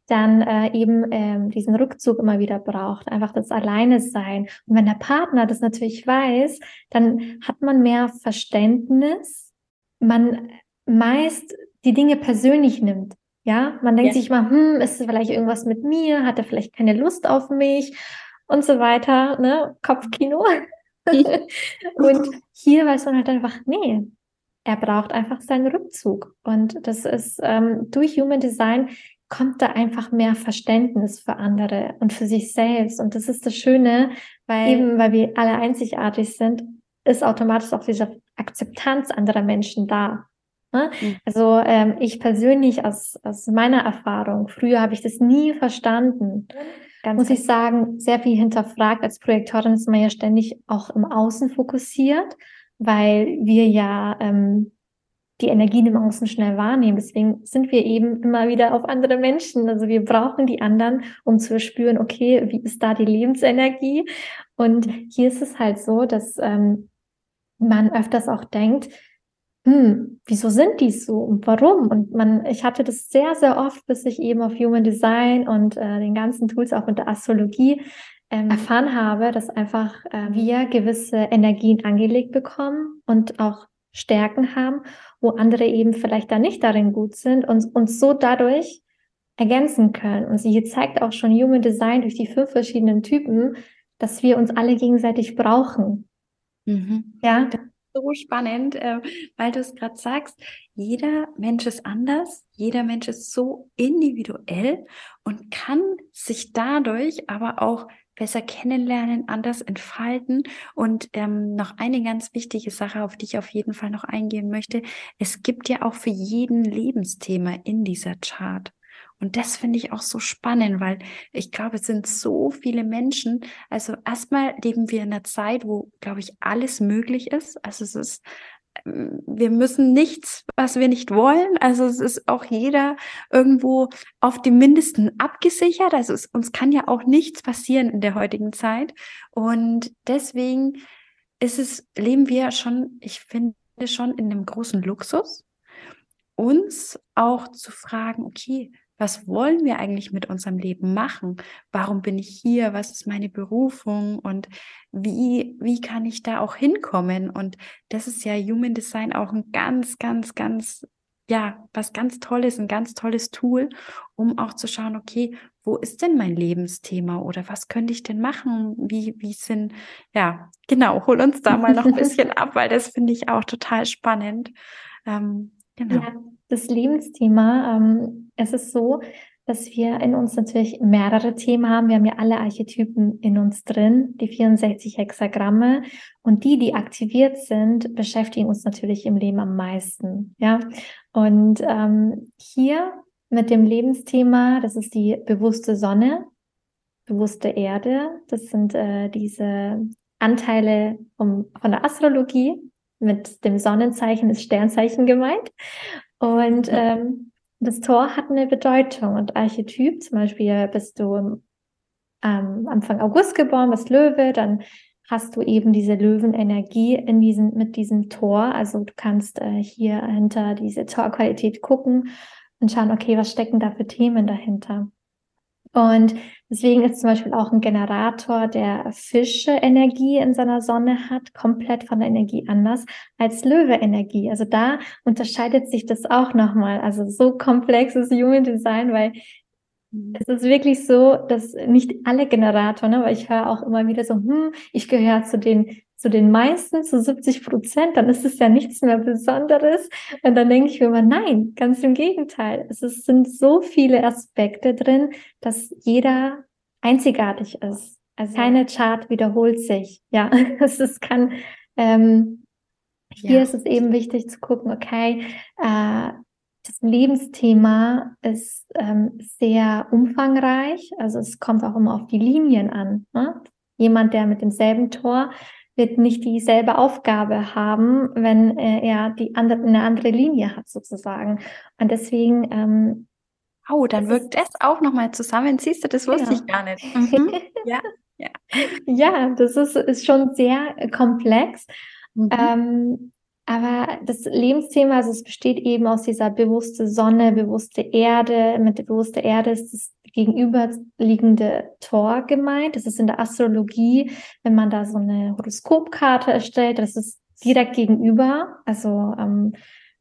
dann äh, eben ähm, diesen Rückzug immer wieder braucht, einfach das Alleine sein. Und wenn der Partner das natürlich weiß, dann hat man mehr Verständnis, man meist die Dinge persönlich nimmt. Ja, man denkt ja. sich mal, hm, ist vielleicht irgendwas mit mir? Hat er vielleicht keine Lust auf mich? Und so weiter, ne? Kopfkino. Und hier weiß man halt einfach, nee, er braucht einfach seinen Rückzug. Und das ist ähm, durch Human Design kommt da einfach mehr Verständnis für andere und für sich selbst. Und das ist das Schöne, weil eben, weil wir alle einzigartig sind, ist automatisch auch diese Akzeptanz anderer Menschen da. Ne? Mhm. Also ähm, ich persönlich aus, aus meiner Erfahrung, früher habe ich das nie verstanden. Ganz muss ich sagen, sehr viel hinterfragt. Als Projektorin ist man ja ständig auch im Außen fokussiert, weil wir ja ähm, die Energien im Außen schnell wahrnehmen. Deswegen sind wir eben immer wieder auf andere Menschen. Also wir brauchen die anderen, um zu spüren, okay, wie ist da die Lebensenergie? Und hier ist es halt so, dass ähm, man öfters auch denkt, hm, wieso sind die so und warum? Und man, ich hatte das sehr, sehr oft, bis ich eben auf Human Design und äh, den ganzen Tools auch mit der Astrologie ähm, erfahren habe, dass einfach äh, wir gewisse Energien angelegt bekommen und auch Stärken haben, wo andere eben vielleicht da nicht darin gut sind und uns so dadurch ergänzen können. Und sie zeigt auch schon Human Design durch die fünf verschiedenen Typen, dass wir uns alle gegenseitig brauchen. Mhm. Ja, so spannend, äh, weil du es gerade sagst, jeder Mensch ist anders, jeder Mensch ist so individuell und kann sich dadurch aber auch besser kennenlernen, anders entfalten. Und ähm, noch eine ganz wichtige Sache, auf die ich auf jeden Fall noch eingehen möchte. Es gibt ja auch für jeden Lebensthema in dieser Chart. Und das finde ich auch so spannend, weil ich glaube, es sind so viele Menschen. Also erstmal leben wir in einer Zeit, wo, glaube ich, alles möglich ist. Also es ist wir müssen nichts, was wir nicht wollen. Also es ist auch jeder irgendwo auf dem Mindesten abgesichert. Also es, uns kann ja auch nichts passieren in der heutigen Zeit. Und deswegen ist es, leben wir schon, ich finde schon in einem großen Luxus, uns auch zu fragen, okay, was wollen wir eigentlich mit unserem Leben machen? Warum bin ich hier? Was ist meine Berufung? Und wie, wie kann ich da auch hinkommen? Und das ist ja Human Design auch ein ganz, ganz, ganz, ja, was ganz Tolles, ein ganz tolles Tool, um auch zu schauen, okay, wo ist denn mein Lebensthema oder was könnte ich denn machen? Wie, wie sind, ja, genau, hol uns da mal noch ein bisschen ab, weil das finde ich auch total spannend. Ähm, genau. Ja das Lebensthema. Ähm, es ist so, dass wir in uns natürlich mehrere Themen haben. Wir haben ja alle Archetypen in uns drin, die 64 Hexagramme. Und die, die aktiviert sind, beschäftigen uns natürlich im Leben am meisten. Ja. Und ähm, hier mit dem Lebensthema, das ist die bewusste Sonne, bewusste Erde. Das sind äh, diese Anteile um, von der Astrologie. Mit dem Sonnenzeichen ist Sternzeichen gemeint. Und ähm, das Tor hat eine Bedeutung und Archetyp, zum Beispiel bist du ähm, Anfang August geboren, bist Löwe, dann hast du eben diese Löwenenergie in diesem, mit diesem Tor. Also du kannst äh, hier hinter diese Torqualität gucken und schauen, okay, was stecken da für Themen dahinter? Und deswegen ist zum Beispiel auch ein Generator, der Fische Energie in seiner Sonne hat, komplett von der Energie anders als Löwe Energie. Also da unterscheidet sich das auch nochmal. Also so komplex ist Human Design, weil mhm. es ist wirklich so, dass nicht alle Generatoren, aber ich höre auch immer wieder so, hm, ich gehöre zu den zu den meisten, zu 70 Prozent, dann ist es ja nichts mehr Besonderes. Und dann denke ich mir immer, nein, ganz im Gegenteil. Es ist, sind so viele Aspekte drin, dass jeder einzigartig ist. Also keine Chart wiederholt sich. Ja, es ist, kann, ähm, hier ja. ist es eben wichtig zu gucken, okay, äh, das Lebensthema ist ähm, sehr umfangreich. Also es kommt auch immer auf die Linien an. Ne? Jemand, der mit demselben Tor wird nicht dieselbe Aufgabe haben, wenn äh, er die andere, eine andere Linie hat sozusagen. Und deswegen. Ähm, oh, dann wirkt es auch nochmal zusammen. Siehst du, das wusste genau. ich gar nicht. Mhm. ja. Ja. ja, das ist, ist schon sehr komplex. Mhm. Ähm, aber das Lebensthema, also es besteht eben aus dieser bewusste Sonne, bewusste Erde. Mit der bewusste Erde ist das gegenüberliegende Tor gemeint. Das ist in der Astrologie, wenn man da so eine Horoskopkarte erstellt, das ist direkt gegenüber. Also ähm,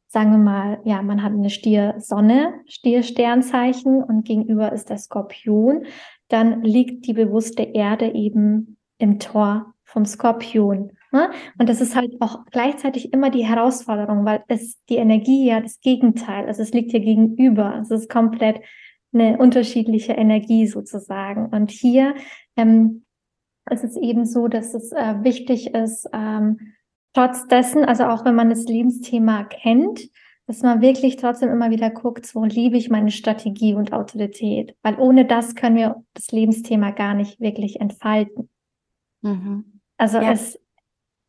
sagen wir mal, ja, man hat eine Stier-Sonne, Stier-Sternzeichen und gegenüber ist der Skorpion. Dann liegt die bewusste Erde eben im Tor vom Skorpion. Ne? Und das ist halt auch gleichzeitig immer die Herausforderung, weil es die Energie ja das Gegenteil, also es liegt hier gegenüber, es ist komplett eine unterschiedliche Energie sozusagen. Und hier ähm, ist es eben so, dass es äh, wichtig ist, ähm, trotz dessen, also auch wenn man das Lebensthema kennt, dass man wirklich trotzdem immer wieder guckt, wo liebe ich meine Strategie und Autorität, weil ohne das können wir das Lebensthema gar nicht wirklich entfalten. Mhm. Also ja. es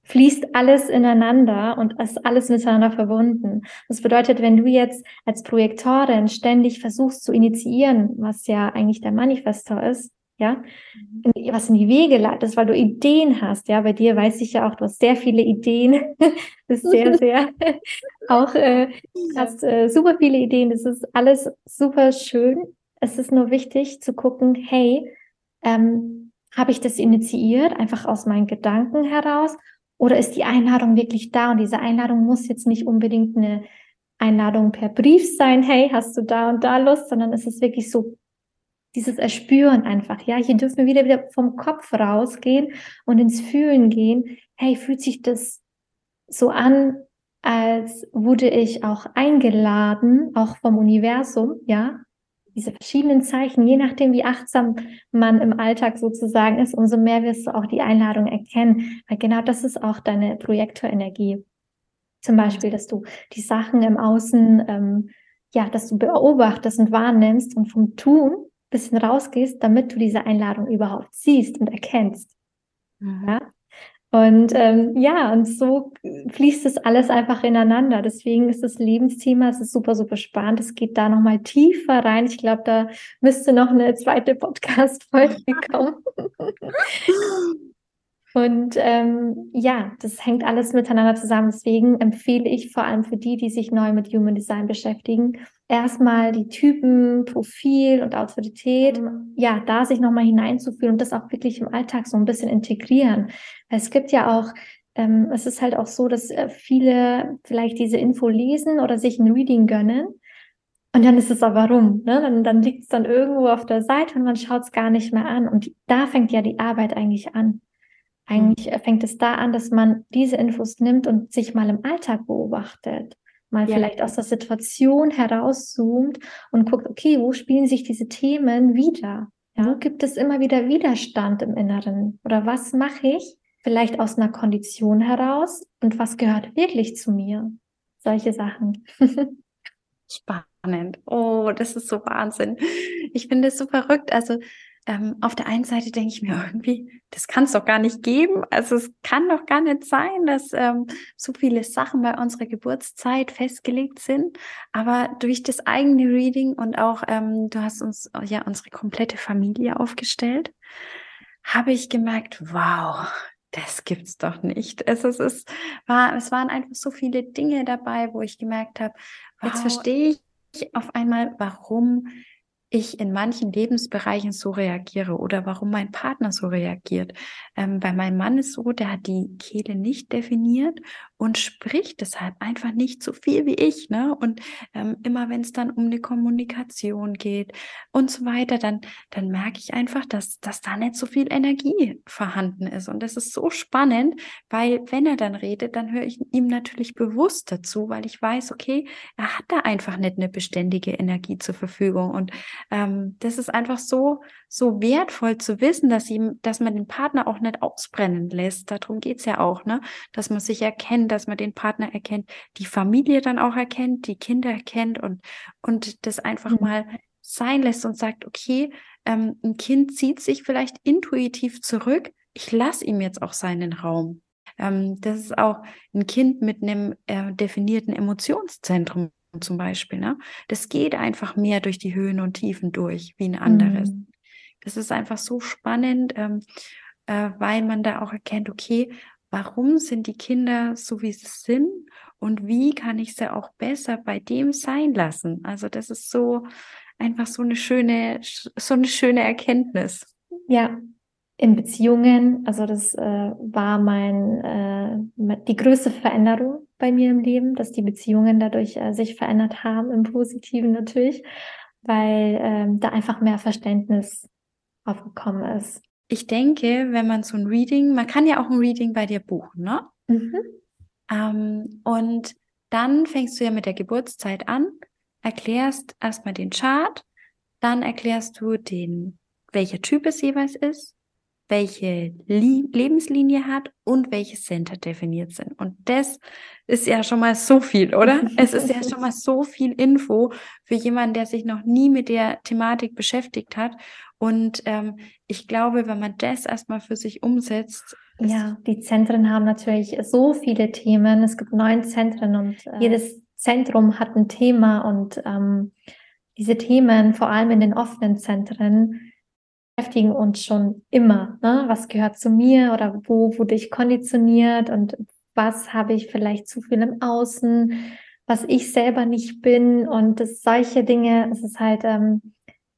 fließt alles ineinander und ist alles miteinander verbunden. Das bedeutet, wenn du jetzt als Projektorin ständig versuchst zu initiieren, was ja eigentlich der Manifestor ist, ja, mhm. was in die Wege leitest, weil du Ideen hast, ja, bei dir weiß ich ja auch, du hast sehr viele Ideen, das ist sehr, sehr, auch äh, hast äh, super viele Ideen, das ist alles super schön. Es ist nur wichtig zu gucken, hey, ähm, habe ich das initiiert, einfach aus meinen Gedanken heraus oder ist die Einladung wirklich da? Und diese Einladung muss jetzt nicht unbedingt eine Einladung per Brief sein, hey, hast du da und da Lust, sondern es ist wirklich so dieses Erspüren einfach, ja, hier dürfen wir wieder wieder vom Kopf rausgehen und ins Fühlen gehen. Hey, fühlt sich das so an, als wurde ich auch eingeladen, auch vom Universum, ja, diese verschiedenen Zeichen, je nachdem, wie achtsam man im Alltag sozusagen ist, umso mehr wirst du auch die Einladung erkennen. Weil genau das ist auch deine Projektorenergie. Zum Beispiel, dass du die Sachen im Außen, ähm, ja, dass du beobachtest und wahrnimmst und vom Tun bisschen rausgehst, damit du diese Einladung überhaupt siehst und erkennst. Mhm. Ja? Und ähm, ja, und so fließt es alles einfach ineinander. Deswegen ist das Lebensthema, es ist super, super spannend. Es geht da nochmal tiefer rein. Ich glaube, da müsste noch eine zweite Podcast-Folge kommen. Und ähm, ja, das hängt alles miteinander zusammen. Deswegen empfehle ich vor allem für die, die sich neu mit Human Design beschäftigen, erstmal die Typen, Profil und Autorität, ja, da sich nochmal hineinzufühlen und das auch wirklich im Alltag so ein bisschen integrieren. Es gibt ja auch, ähm, es ist halt auch so, dass äh, viele vielleicht diese Info lesen oder sich ein Reading gönnen. Und dann ist es aber rum, ne? Dann, dann liegt es dann irgendwo auf der Seite und man schaut es gar nicht mehr an. Und da fängt ja die Arbeit eigentlich an. Eigentlich fängt es da an, dass man diese Infos nimmt und sich mal im Alltag beobachtet. Mal ja. vielleicht aus der Situation herauszoomt und guckt, okay, wo spielen sich diese Themen wieder? Ja. Wo gibt es immer wieder Widerstand im Inneren? Oder was mache ich vielleicht aus einer Kondition heraus und was gehört wirklich zu mir? Solche Sachen. Spannend. Oh, das ist so Wahnsinn. Ich finde es so verrückt. Also ähm, auf der einen Seite denke ich mir irgendwie, das kann es doch gar nicht geben. Also es kann doch gar nicht sein, dass ähm, so viele Sachen bei unserer Geburtszeit festgelegt sind. Aber durch das eigene Reading und auch, ähm, du hast uns ja unsere komplette Familie aufgestellt, habe ich gemerkt, wow, das gibt's doch nicht. Es, es, es, war, es waren einfach so viele Dinge dabei, wo ich gemerkt habe, wow, jetzt verstehe ich auf einmal, warum ich in manchen Lebensbereichen so reagiere oder warum mein Partner so reagiert. Ähm, bei meinem Mann ist so, der hat die Kehle nicht definiert und spricht deshalb einfach nicht so viel wie ich. Ne? Und ähm, immer wenn es dann um eine Kommunikation geht und so weiter, dann, dann merke ich einfach, dass, dass da nicht so viel Energie vorhanden ist. Und das ist so spannend, weil wenn er dann redet, dann höre ich ihm natürlich bewusst dazu, weil ich weiß, okay, er hat da einfach nicht eine beständige Energie zur Verfügung. Und ähm, das ist einfach so, so wertvoll zu wissen, dass ihm, dass man den Partner auch nicht ausbrennen lässt. Darum geht's ja auch, ne? Dass man sich erkennt, dass man den Partner erkennt, die Familie dann auch erkennt, die Kinder erkennt und, und das einfach mhm. mal sein lässt und sagt, okay, ähm, ein Kind zieht sich vielleicht intuitiv zurück. Ich lasse ihm jetzt auch seinen Raum. Ähm, das ist auch ein Kind mit einem äh, definierten Emotionszentrum zum Beispiel. Ne? Das geht einfach mehr durch die Höhen und Tiefen durch wie ein anderes. Mhm. Das ist einfach so spannend, ähm, äh, weil man da auch erkennt, okay, warum sind die Kinder so, wie sie sind und wie kann ich sie auch besser bei dem sein lassen? Also das ist so einfach so eine schöne, so eine schöne Erkenntnis. Ja, in Beziehungen, also das äh, war mein äh, die größte Veränderung bei mir im Leben, dass die Beziehungen dadurch äh, sich verändert haben, im Positiven natürlich, weil ähm, da einfach mehr Verständnis aufgekommen ist. Ich denke, wenn man so ein Reading, man kann ja auch ein Reading bei dir buchen, ne? Mhm. Ähm, und dann fängst du ja mit der Geburtszeit an, erklärst erstmal den Chart, dann erklärst du den, welcher Typ es jeweils ist, welche Lie Lebenslinie hat und welche Center definiert sind. Und das ist ja schon mal so viel, oder? es ist ja schon mal so viel Info für jemanden, der sich noch nie mit der Thematik beschäftigt hat. Und ähm, ich glaube, wenn man das erstmal für sich umsetzt. Ja, die Zentren haben natürlich so viele Themen. Es gibt neun Zentren und äh, jedes Zentrum hat ein Thema und ähm, diese Themen, vor allem in den offenen Zentren, beschäftigen uns schon immer. Ne? Was gehört zu mir oder wo wurde ich konditioniert und was habe ich vielleicht zu viel im Außen, was ich selber nicht bin und das, solche Dinge. Es ist halt, ähm,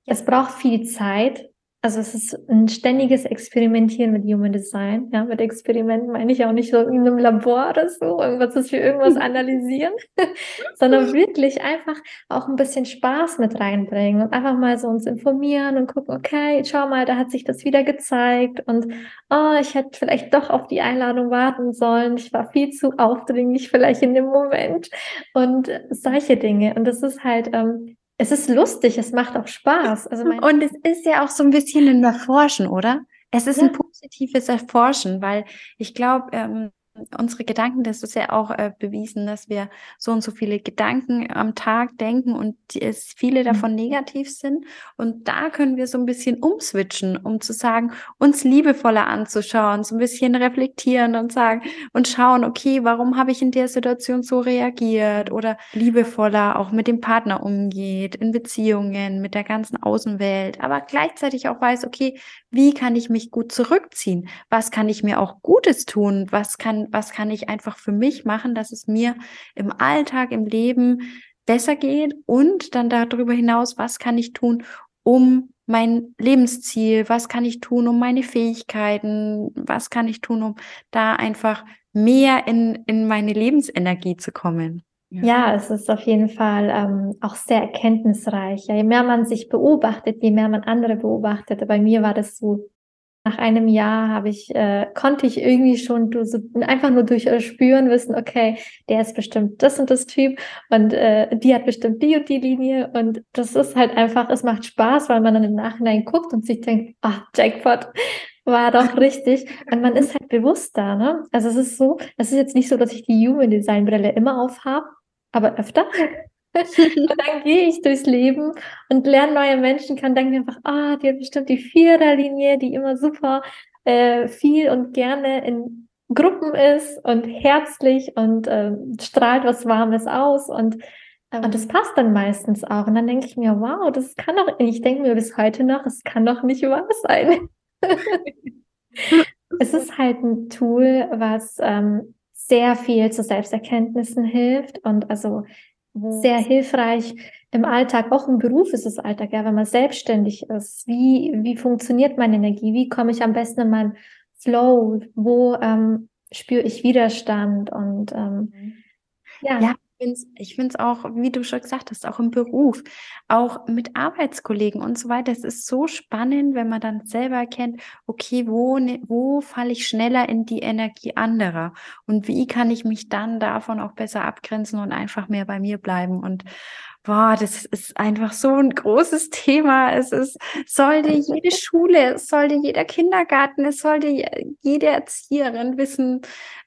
es braucht viel Zeit, also es ist ein ständiges Experimentieren mit Human Design. Ja, mit Experimenten meine ich auch nicht so in einem Labor oder so, irgendwas, dass wir irgendwas analysieren, sondern wirklich einfach auch ein bisschen Spaß mit reinbringen und einfach mal so uns informieren und gucken, okay, schau mal, da hat sich das wieder gezeigt und oh, ich hätte vielleicht doch auf die Einladung warten sollen. Ich war viel zu aufdringlich vielleicht in dem Moment und solche Dinge. Und das ist halt, ähm, es ist lustig, es macht auch Spaß. Also und es ist ja auch so ein bisschen ein Erforschen, oder? Es ist ja. ein positives Erforschen, weil ich glaube, ähm, unsere Gedanken, das ist ja auch äh, bewiesen, dass wir so und so viele Gedanken am Tag denken und es viele mhm. davon negativ sind. Und da können wir so ein bisschen umswitchen, um zu sagen, uns liebevoller anzuschauen, so ein bisschen reflektieren und sagen und schauen, okay, warum habe ich in der Situation so reagiert oder liebevoller auch mit dem Partner umgeht, in Beziehungen, mit der ganzen Außenwelt, aber gleichzeitig auch weiß, okay, wie kann ich mich gut zurückziehen? Was kann ich mir auch Gutes tun? Was kann, was kann ich einfach für mich machen, dass es mir im Alltag, im Leben besser geht? Und dann darüber hinaus, was kann ich tun, um mein Lebensziel, was kann ich tun, um meine Fähigkeiten, was kann ich tun, um da einfach mehr in, in meine Lebensenergie zu kommen? Ja. es ist auf jeden Fall ähm, auch sehr erkenntnisreich. Ja, je mehr man sich beobachtet, je mehr man andere beobachtet. Bei mir war das so. Nach einem Jahr habe ich, äh, konnte ich irgendwie schon du, so, einfach nur durch äh, Spüren wissen, okay, der ist bestimmt das und das Typ und äh, die hat bestimmt die und die Linie und das ist halt einfach, es macht Spaß, weil man dann im Nachhinein guckt und sich denkt, ah, Jackpot, war doch richtig. Und man ist halt bewusster, ne? Also es ist so, es ist jetzt nicht so, dass ich die Human Design Brille immer aufhabe, aber öfter. und dann gehe ich durchs Leben und lerne neue Menschen kennen, denke mir einfach, ah, die hat bestimmt die Viererlinie, die immer super äh, viel und gerne in Gruppen ist und herzlich und äh, strahlt was Warmes aus und ähm, und das passt dann meistens auch. Und dann denke ich mir, wow, das kann doch, ich denke mir bis heute noch, es kann doch nicht wahr sein. es ist halt ein Tool, was ähm, sehr viel zu Selbsterkenntnissen hilft und also sehr hilfreich im Alltag, auch im Beruf ist es Alltag, ja, wenn man selbstständig ist. Wie, wie funktioniert meine Energie? Wie komme ich am besten in meinen Flow? Wo ähm, spüre ich Widerstand? Und ähm, mhm. ja. ja, ich finde es auch, wie du schon gesagt hast, auch im Beruf, auch mit Arbeitskollegen und so weiter. Es ist so spannend, wenn man dann selber erkennt, okay, wo, ne, wo falle ich schneller in die Energie anderer und wie kann ich mich dann davon auch besser abgrenzen und einfach mehr bei mir bleiben und Boah, das ist einfach so ein großes Thema. Es ist, sollte jede Schule, es sollte jeder Kindergarten, es sollte jede Erzieherin wissen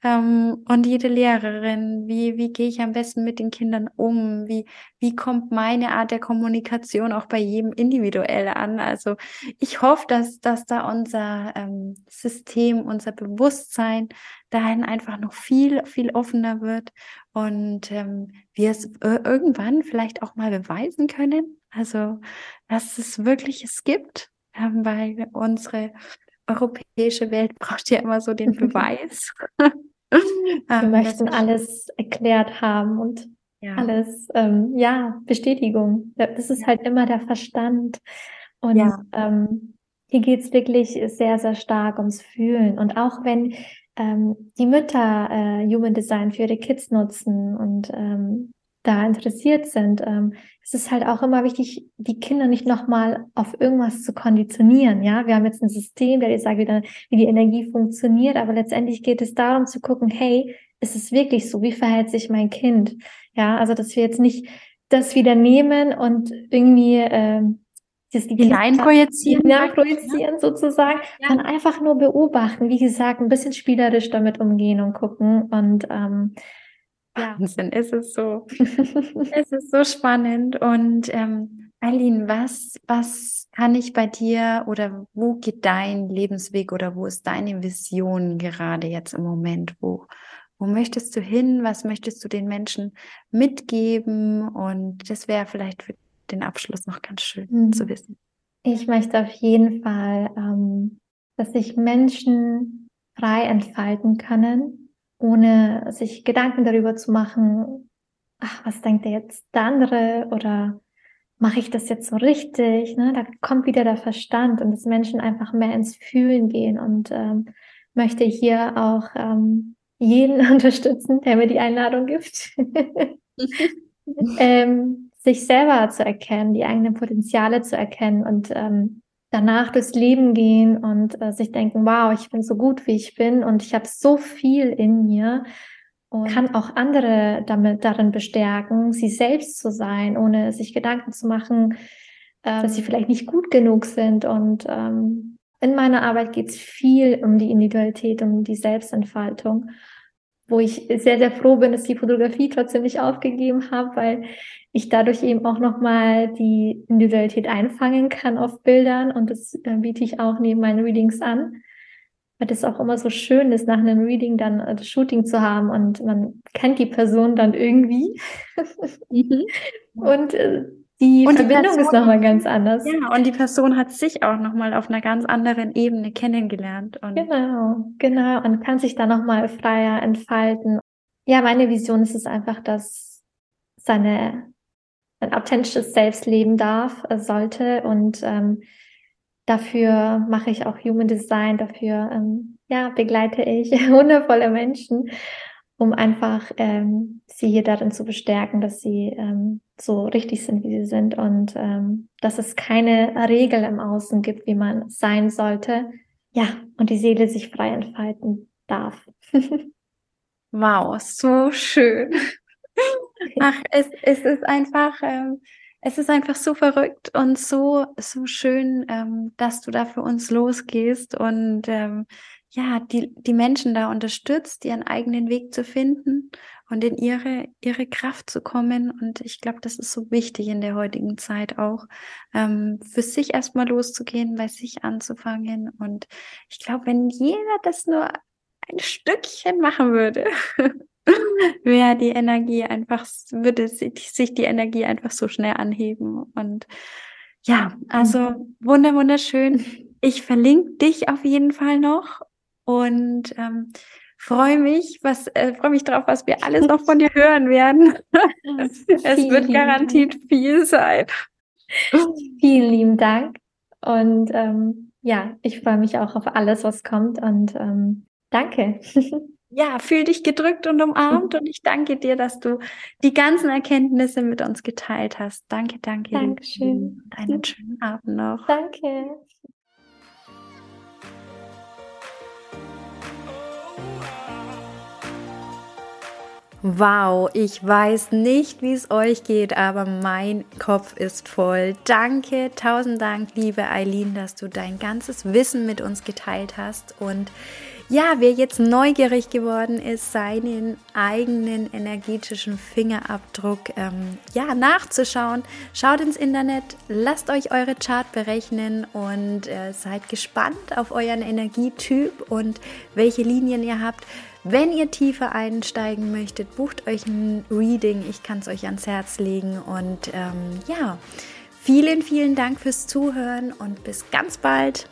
ähm, und jede Lehrerin, wie, wie gehe ich am besten mit den Kindern um? Wie, wie kommt meine Art der Kommunikation auch bei jedem individuell an? Also ich hoffe, dass, dass da unser ähm, System, unser Bewusstsein dahin einfach noch viel, viel offener wird und ähm, wir es irgendwann vielleicht auch mal beweisen können. Also, dass es wirklich es gibt, ähm, weil unsere europäische Welt braucht ja immer so den Beweis. wir ähm, möchten alles erklärt haben und ja. alles, ähm, ja, Bestätigung. Das ist halt immer der Verstand. Und ja. ähm, hier geht's wirklich sehr, sehr stark ums Fühlen. Und auch wenn ähm, die Mütter äh, Human Design für ihre Kids nutzen und ähm, da interessiert sind, ähm, es ist halt auch immer wichtig, die Kinder nicht nochmal auf irgendwas zu konditionieren. Ja, wir haben jetzt ein System, der dir sagt, wie, wie die Energie funktioniert, aber letztendlich geht es darum zu gucken, hey, ist es wirklich so? Wie verhält sich mein Kind? Ja, also dass wir jetzt nicht das wieder nehmen und irgendwie ähm, das die hineinprojizieren, hineinprojizieren ja. sozusagen, ja. dann einfach nur beobachten, wie gesagt, ein bisschen spielerisch damit umgehen und gucken und ähm, ja. Wahnsinn, es ist so, es ist so spannend und ähm, Eileen, was, was kann ich bei dir oder wo geht dein Lebensweg oder wo ist deine Vision gerade jetzt im Moment? Wo, wo möchtest du hin? Was möchtest du den Menschen mitgeben? Und das wäre vielleicht für den Abschluss noch ganz schön mhm. zu wissen. Ich möchte auf jeden Fall, ähm, dass sich Menschen frei entfalten können, ohne sich Gedanken darüber zu machen, ach, was denkt der jetzt der andere oder mache ich das jetzt so richtig? Ne? Da kommt wieder der Verstand und dass Menschen einfach mehr ins Fühlen gehen und ähm, möchte hier auch ähm, jeden unterstützen, der mir die Einladung gibt. ähm, sich selber zu erkennen, die eigenen Potenziale zu erkennen und ähm, danach durchs Leben gehen und äh, sich denken, wow, ich bin so gut, wie ich bin und ich habe so viel in mir und kann auch andere damit darin bestärken, sie selbst zu sein, ohne sich Gedanken zu machen, ähm, dass sie vielleicht nicht gut genug sind. Und ähm, in meiner Arbeit geht es viel um die Individualität, um die Selbstentfaltung, wo ich sehr, sehr froh bin, dass die Fotografie trotzdem nicht aufgegeben habe, weil ich dadurch eben auch nochmal die Individualität einfangen kann auf Bildern und das äh, biete ich auch neben meinen Readings an weil das auch immer so schön ist, nach einem Reading dann äh, das Shooting zu haben und man kennt die Person dann irgendwie. Mhm. und äh, die und Verbindung die Person, ist nochmal ganz anders. Ja, und die Person hat sich auch nochmal auf einer ganz anderen Ebene kennengelernt. Und genau, genau. Und kann sich da nochmal freier entfalten. Ja, meine Vision ist es einfach, dass seine ein authentisches Selbst leben darf, äh, sollte und ähm, Dafür mache ich auch Human Design, dafür ähm, ja, begleite ich wundervolle Menschen, um einfach ähm, sie hier darin zu bestärken, dass sie ähm, so richtig sind, wie sie sind und ähm, dass es keine Regel im Außen gibt, wie man sein sollte. Ja, und die Seele sich frei entfalten darf. wow, so schön. Ach, es, es ist einfach, ähm, es ist einfach so verrückt und so, so schön, ähm, dass du da für uns losgehst und ähm, ja, die, die Menschen da unterstützt, ihren eigenen Weg zu finden und in ihre, ihre Kraft zu kommen. Und ich glaube, das ist so wichtig in der heutigen Zeit auch, ähm, für sich erstmal loszugehen, bei sich anzufangen. Und ich glaube, wenn jeder das nur ein Stückchen machen würde, wäre die Energie einfach, würde sich die Energie einfach so schnell anheben. Und ja, also mhm. wunder, wunderschön. Ich verlinke dich auf jeden Fall noch und ähm, freue mich, was äh, freue mich drauf, was wir alles noch von dir hören werden. es wird garantiert viel sein. Vielen lieben Dank und ähm, ja, ich freue mich auch auf alles, was kommt und ähm, danke. ja, fühl dich gedrückt und umarmt und ich danke dir, dass du die ganzen Erkenntnisse mit uns geteilt hast. Danke, danke. Dankeschön. Einen schönen Abend noch. Danke. Wow, ich weiß nicht, wie es euch geht, aber mein Kopf ist voll. Danke, tausend Dank, liebe Eileen, dass du dein ganzes Wissen mit uns geteilt hast und ja, wer jetzt neugierig geworden ist, seinen eigenen energetischen Fingerabdruck ähm, ja, nachzuschauen, schaut ins Internet, lasst euch eure Chart berechnen und äh, seid gespannt auf euren Energietyp und welche Linien ihr habt. Wenn ihr tiefer einsteigen möchtet, bucht euch ein Reading. Ich kann es euch ans Herz legen. Und ähm, ja, vielen, vielen Dank fürs Zuhören und bis ganz bald.